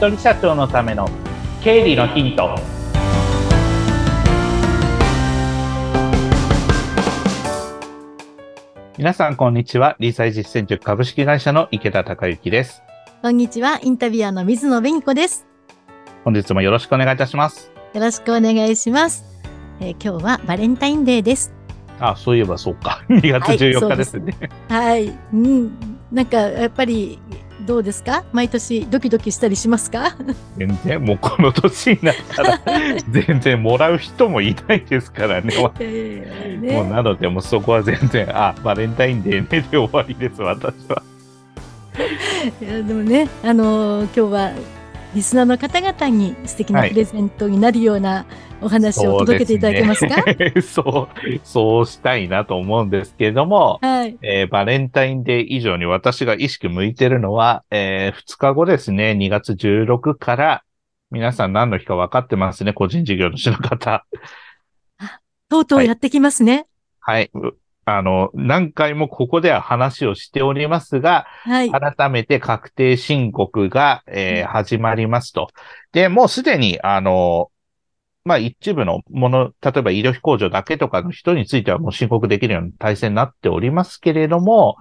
人社長のための経理のヒント。皆さんこんにちは。理財実践塾株式会社の池田孝之です。こんにちは。インタビュアーの水野紅子です。本日もよろしくお願いいたします。よろしくお願いします、えー今日はバレンタインデーです。あそういえばそうか。2月14日ですね、はい、うん、なんかやっぱりどうですか？毎年ドキドキしたりしますか？全然もうこの年になったら 全然もらう人もいないですからね。えーね。もうなので、もうそこは全然、あ、バレンタインデーねで終わりです、私は。いやでもね、あのー今日はリスナーの方々に素敵なはいプレゼントになるようなお話を届けていただけますか、そうですね そう、そうしたいなと思うんですけれども、はい。えーバレンタインデー以上に私が意識向いてるのは、え2日後ですね、2月16から、皆さん何の日か分かってますね、個人事業主の方。とうとうやってきますね。はい。うあの、何回もここでは話をしておりますが、はい。改めて確定申告が、えーうん始まりますと。で、もうすでに、あの、まあ、一部のもの、例えば医療費控除だけとかの人についてはもう申告できるような体制になっておりますけれども、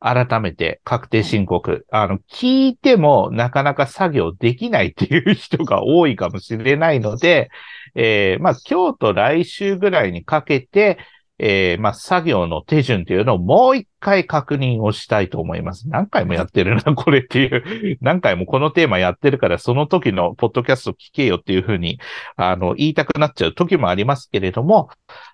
改めて確定申告、あの、聞いてもなかなか作業できないっていう人が多いかもしれないので、えーまあ、今日と来週ぐらいにかけて、えーまあ、作業の手順というのをもう一回確認をしたいと思います。何回もやってるな、これっていう。何回もこのテーマやってるから、その時のポッドキャスト聞けよっていうふうに、あの、言いたくなっちゃう時もありますけれども、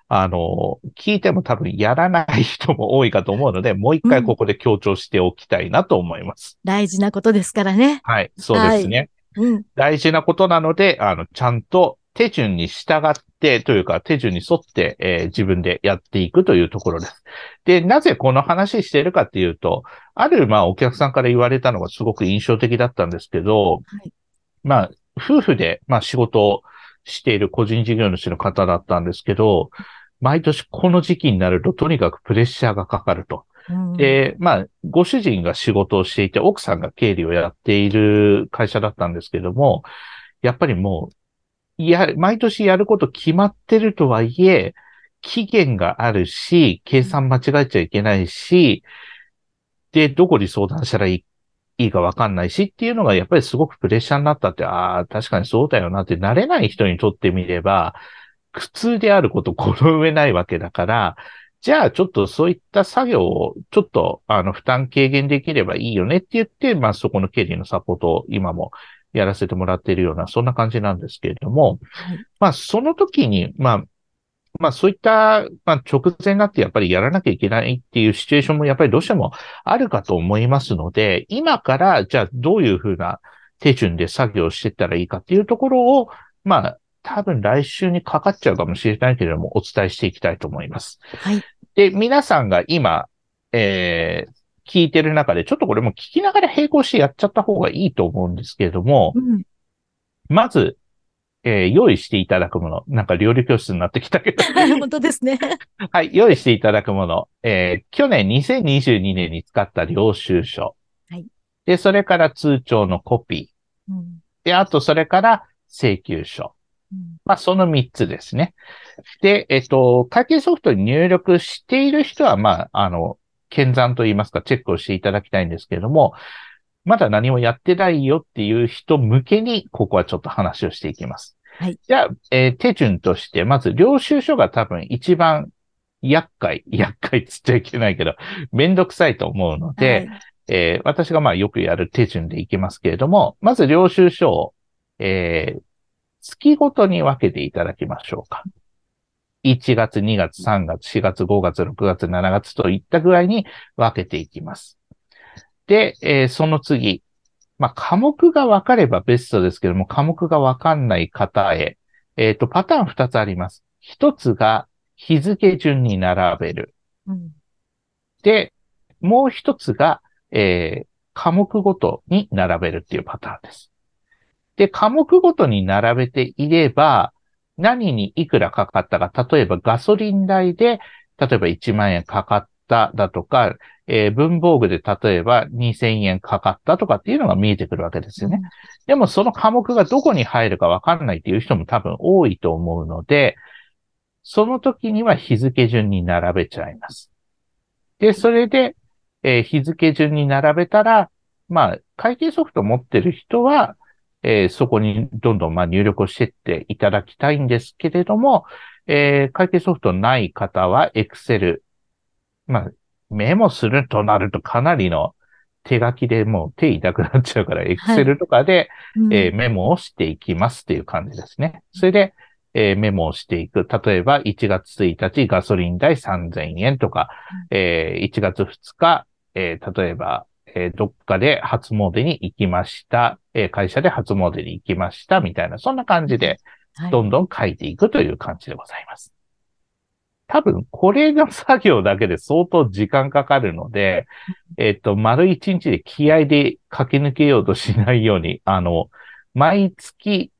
あの、聞いても多分やらない人も多いかと思うので、もう一回ここで強調しておきたいなと思います。大事なことですからね。はい、そうですね。うん。大事なことなので、あの、ちゃんと手順に従ってというか、手順に沿って、えー自分でやっていくというところです。で、なぜこの話しているかっていうと、ある、まあ、お客さんから言われたのがすごく印象的だったんですけど、はいまあ、夫婦で、まあ、仕事をしている個人事業主の方だったんですけど、毎年この時期になると、とにかくプレッシャーがかかると。うんで、まあ、ご主人が仕事をしていて、奥さんが経理をやっている会社だったんですけども、やっぱりもう、や、毎年やること決まってるとはいえ、期限があるし、計算間違えちゃいけないし、で、どこに相談したらいいいいかわかんないしっていうのがやっぱりすごくプレッシャーになったって、ああ、確かにそうだよなって慣れない人にとってみれば、苦痛であること この上ないわけだから、じゃあちょっとそういった作業をちょっとあの負担軽減できればいいよねって言って、まあそこの経理のサポートを今もやらせてもらっているような、そんな感じなんですけれども、はいまあその時に、まあ、まあそういった、まあ直前になってやっぱりやらなきゃいけないっていうシチュエーションもやっぱりどうしてもあるかと思いますので、今からじゃあどういうふうな手順で作業していったらいいかっていうところを、まあ多分来週にかかっちゃうかもしれないけれども、お伝えしていきたいと思います。はい。で、皆さんが今、えー聞いてる中で、ちょっとこれも聞きながら並行してやっちゃった方がいいと思うんですけれども、うん。まず、えー用意していただくもの、なんか料理教室になってきたけど、本当ですね。はい、用意していただくもの、えー去年2022年に使った領収書。はいで、それから通帳のコピうんー。で、あと、それから請求書。うんまあ、その3つですね。で、えっと、会計ソフトに入力している人は、まあ、あの、検算といいますか、チェックをしていただきたいんですけれども、まだ何もやってないよっていう人向けに、ここはちょっと話をしていきます。はい。じゃあ、えー手順として、まず、領収書が多分一番厄介、厄介っつっちゃいけないけど、めんどくさいと思うので、はいえー私がまあよくやる手順でいきますけれども、まず領収書を、えー月ごとに分けていただきましょうか。1月、2月、3月、4月、5月、6月、7月といった具合に分けていきます。で、えーその次。まあ、科目が分かればベストですけども、科目が分かんない方へ、えっ、と、パターン2つあります。1つが日付順に並べる。うんで、もう一つが、えー科目ごとに並べるっていうパターンです。で、科目ごとに並べていれば、何にいくらかかったか、例えばガソリン代で、例えば1万円かかっっただとか、えー文房具で例えば2000円かかったとかっていうのが見えてくるわけですよね。でもその科目がどこに入るかわかんないっていう人も多分多いと思うので、その時には日付順に並べちゃいます。で、それで、えー日付順に並べたら、まあ、会計ソフト持ってる人は、えーそこにどんどんまあ入力をしてっていただきたいんですけれども、えー会計ソフトない方は Excel。まあ、メモするとなるとかなりの手書きでもう手痛くなっちゃうから、Excel とかで、うんえーメモをしていきますっていう感じですね。それで、えーメモをしていく。例えば、1月1日ガソリン代3000円とか、えー1月2日、えー例えば、えーどっかで初詣に行きました。えー会社で初詣に行きました。みたいな、そんな感じで、はいどんどん書いていくという感じでございます。多分、これの作業だけで相当時間かかるので、えっと、丸一日で気合で駆け抜けようとしないように、あの、毎月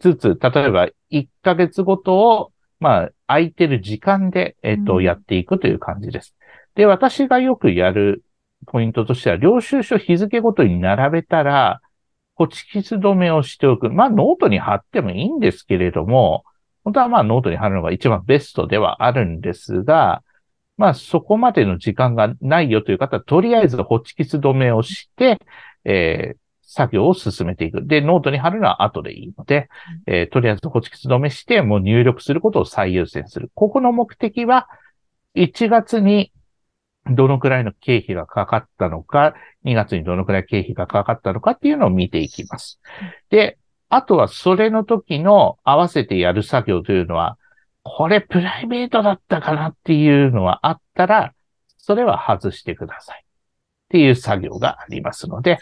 ずつ、例えば1ヶ月ごとを、まあ、空いてる時間で、えっと、うんやっていくという感じです。で、私がよくやるポイントとしては、領収書日付ごとに並べたら、ホチキス止めをしておく。まあ、ノートに貼ってもいいんですけれども、本当はまあ、ノートに貼るのが一番ベストではあるんですが、まあ、そこまでの時間がないよという方は、とりあえずホチキス止めをして、えー作業を進めていく。で、ノートに貼るのは後でいいので、えーとりあえずホチキス止めして、もう入力することを最優先する。ここの目的は、1月にどのくらいの経費がかかったのか、2月にどのくらい経費がかかったのかっていうのを見ていきます。で、あとはそれの時の合わせてやる作業というのは、これプライベートだったかなっていうのはあったら、それは外してください。っていう作業がありますので、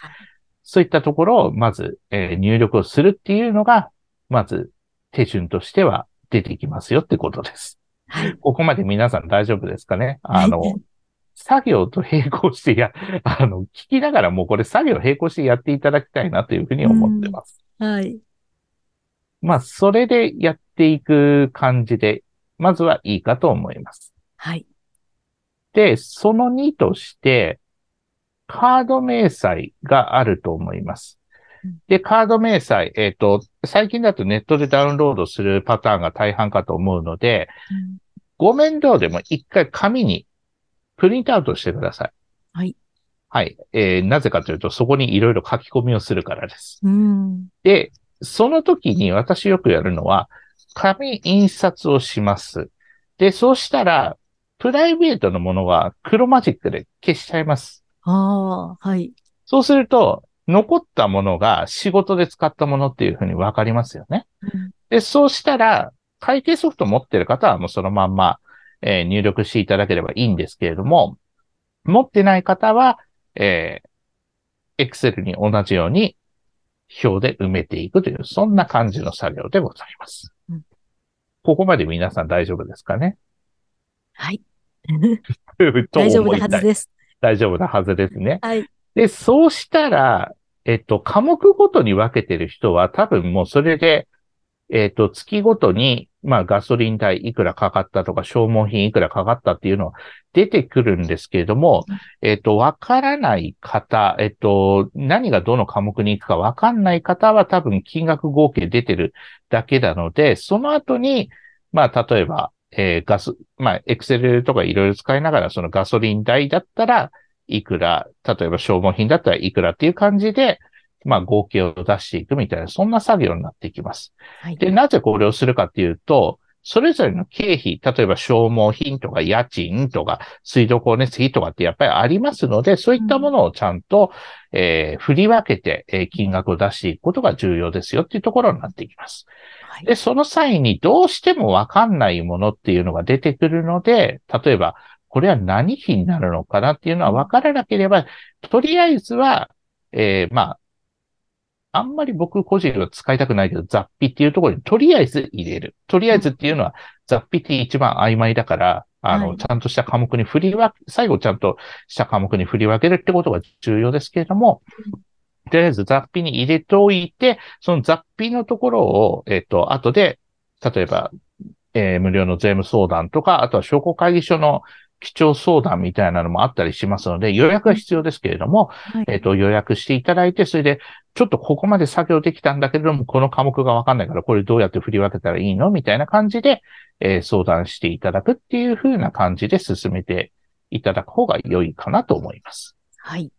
そういったところをまず、えー入力をするっていうのが、まず手順としては出てきますよってことです。はい。ここまで皆さん大丈夫ですかね？あの、は い作業と並行してや、あの、聞きながらもうこれ作業並行してやっていただきたいなというふうに思ってます。はい。まあ、それでやっていく感じで、まずはいいかと思います。はい。で、その2として、カード明細があると思いますうん。で、カード明細、えっ、と、最近だとネットでダウンロードするパターンが大半かと思うので、うんご面倒でも一回紙にプリントアウトしてください。はい。はい。えーなぜかというと、そこにいろいろ書き込みをするからです。うん。で、その時に私よくやるのは、紙印刷をします。で、そうしたら、プライベートのものは黒マジックで消しちゃいます。ああ、はい。そうすると、残ったものが仕事で使ったものっていうふうにわかりますよね。うんで、そうしたら、会計ソフト持ってる方はもうそのまんま、えー入力していただければいいんですけれども、持ってない方は、えー、Excel に同じように表で埋めていくという、そんな感じの作業でございます。うんここまで皆さん大丈夫ですかね？はい。と大丈夫なはずです。大丈夫なはずですね。はい。で、そうしたら、えっと、科目ごとに分けてる人は多分もうそれで、えっと、月ごとに、まあガソリン代いくらかかったとか消耗品いくらかかったっていうのは出てくるんですけれども、えっと、わからない方、えっと、何がどの科目に行くかわかんない方は多分金額合計出てるだけなので、その後に、まあ例えば、えーガス、まあ、エクセルとかいろいろ使いながら、そのガソリン代だったら、いくら、例えば消耗品だったらいくらっていう感じで、まあ合計を出していくみたいな、そんな作業になっていきます。はい。で、なぜこれをするかっていうと、それぞれの経費、例えば消耗品とか家賃とか水道光熱費とかってやっぱりありますので、そういったものをちゃんと、えー振り分けて、えー金額を出していくことが重要ですよっていうところになっていきます。はいで、その際にどうしてもわかんないものっていうのが出てくるので、例えば、これは何費になるのかなっていうのはわからなければ、とりあえずは、えーまあ、あんまり僕個人は使いたくないけど、雑費っていうところにとりあえず入れる。とりあえずっていうのは、雑費って一番曖昧だから、あの、はい。ちゃんとした科目に振り分け、最後ちゃんとした科目に振り分けるってことが重要ですけれども、とりあえず雑費に入れておいて、その雑費のところを、えっ、と、後で、例えば、えー無料の税務相談とか、あとは商工会議所の、基調相談みたいなのもあったりしますので、予約は必要ですけれども、はい。えっ、と、予約していただいて、それで、ちょっとここまで作業できたんだけれども、この科目がわかんないから、これどうやって振り分けたらいいの？みたいな感じで、えー相談していただくっていう風な感じで進めていただく方が良いかなと思います。はい。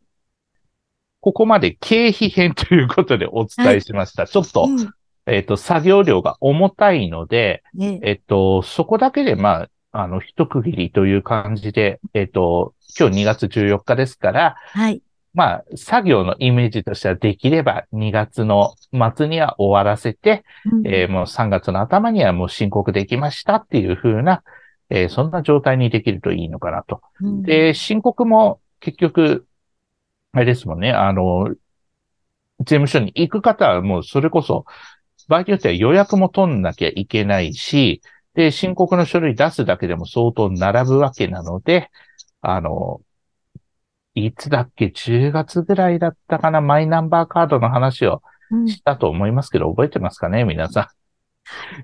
ここまで経費編ということでお伝えしました。ちょっと、うんえっ、と、作業量が重たいので、ね、えっと、そこだけで、まあ、あの、一区切りという感じで、えっと、今日2月14日ですから、はい。まあ、作業のイメージとしてはできれば2月の末には終わらせて、うんえーもう3月の頭にはもう申告できましたっていう風な、えーそんな状態にできるといいのかなと。うんで、申告も結局、あれですもんね、あの、税務署に行く方はもうそれこそ、場合によっては予約も取んなきゃいけないし、で、申告の書類出すだけでも相当並ぶわけなので、あの、いつだっけ ?10 月ぐらいだったかな？マイナンバーカードの話をうんしたと思いますけど、覚えてますかね？皆さん。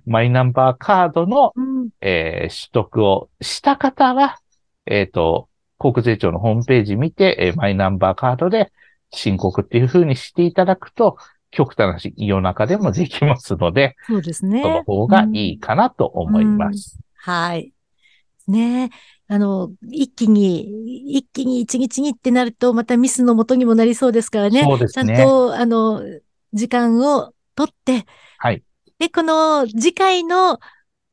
マイナンバーカードのうんえー取得をした方は、えっ、と、国税庁のホームページ見て、えーマイナンバーカードで申告っていう風にしていただくと、極端な話、夜中でもできますので、そうですね。その方がいいかなと思います。はい。ねあの、一気に、一気に一日にってなると、またミスの元にもなりそうですからね。そうですねちゃんと、あの、時間を取って、はい。で、この次回の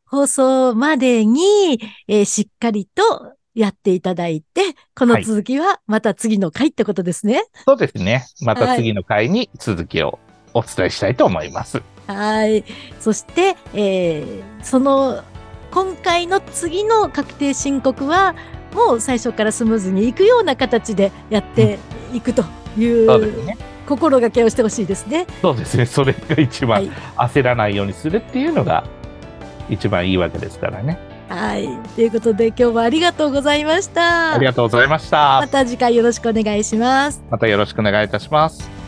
放送までに、えーしっかりとやっていただいて、この続きはまた次の回ってことですね。そうですね。また次の回に続きをお伝えしたいと思います。はい。そして、えーその、今回の次の確定申告は、もう最初からスムーズにいくような形でやっていくといそうね。心がけをしてほしいですね。そうですね。それが一番はい。焦らないようにするっていうのが一番いいわけですからね。はい。ということで今日はありがとうございました。ありがとうございましたま。た次回よろしくお願いします。またよろしくお願いいたします。